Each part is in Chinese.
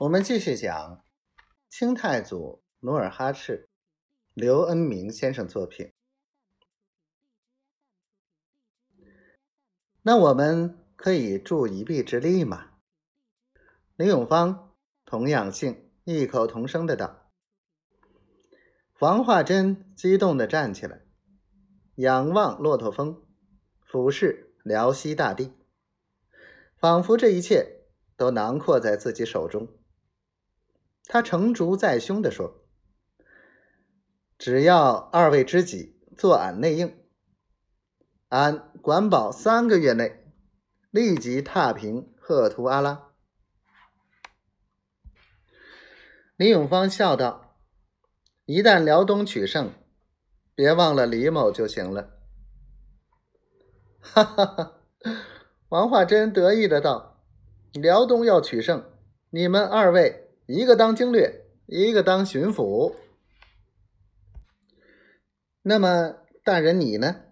我们继续讲清太祖努尔哈赤，刘恩明先生作品。那我们可以助一臂之力吗？李永芳同样性异口同声的道。王化贞激动的站起来，仰望骆驼峰，俯视辽西大地，仿佛这一切都囊括在自己手中。他成竹在胸地说：“只要二位知己做俺内应，俺管保三个月内立即踏平赫图阿拉。”李永芳笑道：“一旦辽东取胜，别忘了李某就行了。”哈哈哈！王化贞得意的道：“辽东要取胜，你们二位。”一个当经略，一个当巡抚。那么，大人你呢？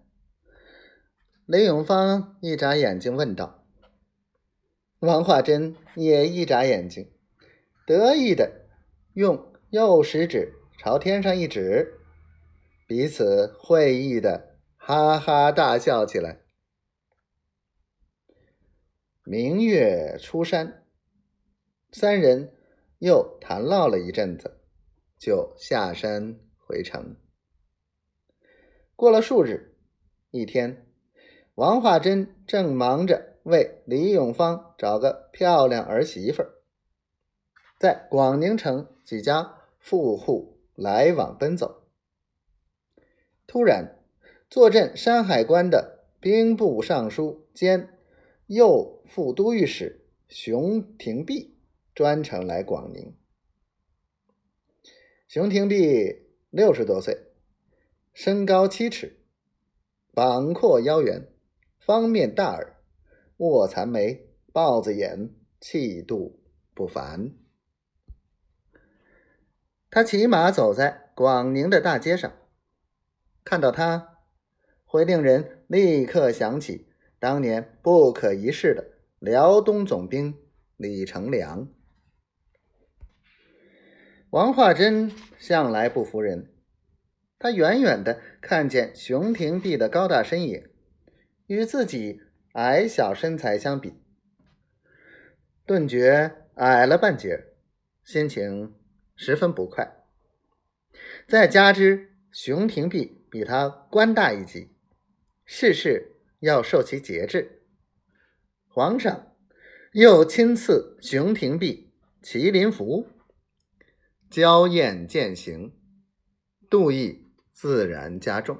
雷永芳一眨眼睛问道。王化贞也一眨眼睛，得意的用右食指朝天上一指，彼此会意的哈哈大笑起来。明月出山，三人。又谈唠了一阵子，就下山回城。过了数日，一天，王化贞正忙着为李永芳找个漂亮儿媳妇，在广宁城几家富户来往奔走。突然，坐镇山海关的兵部尚书兼右副都御史熊廷弼。专程来广宁。熊廷弼六十多岁，身高七尺，膀阔腰圆，方面大耳，卧蚕眉，豹子眼，气度不凡。他骑马走在广宁的大街上，看到他，会令人立刻想起当年不可一世的辽东总兵李成梁。王化贞向来不服人，他远远的看见熊廷弼的高大身影，与自己矮小身材相比，顿觉矮了半截，心情十分不快。再加之熊廷弼比他官大一级，事事要受其节制，皇上又亲赐熊廷弼麒麟符。娇艳渐行，妒意自然加重。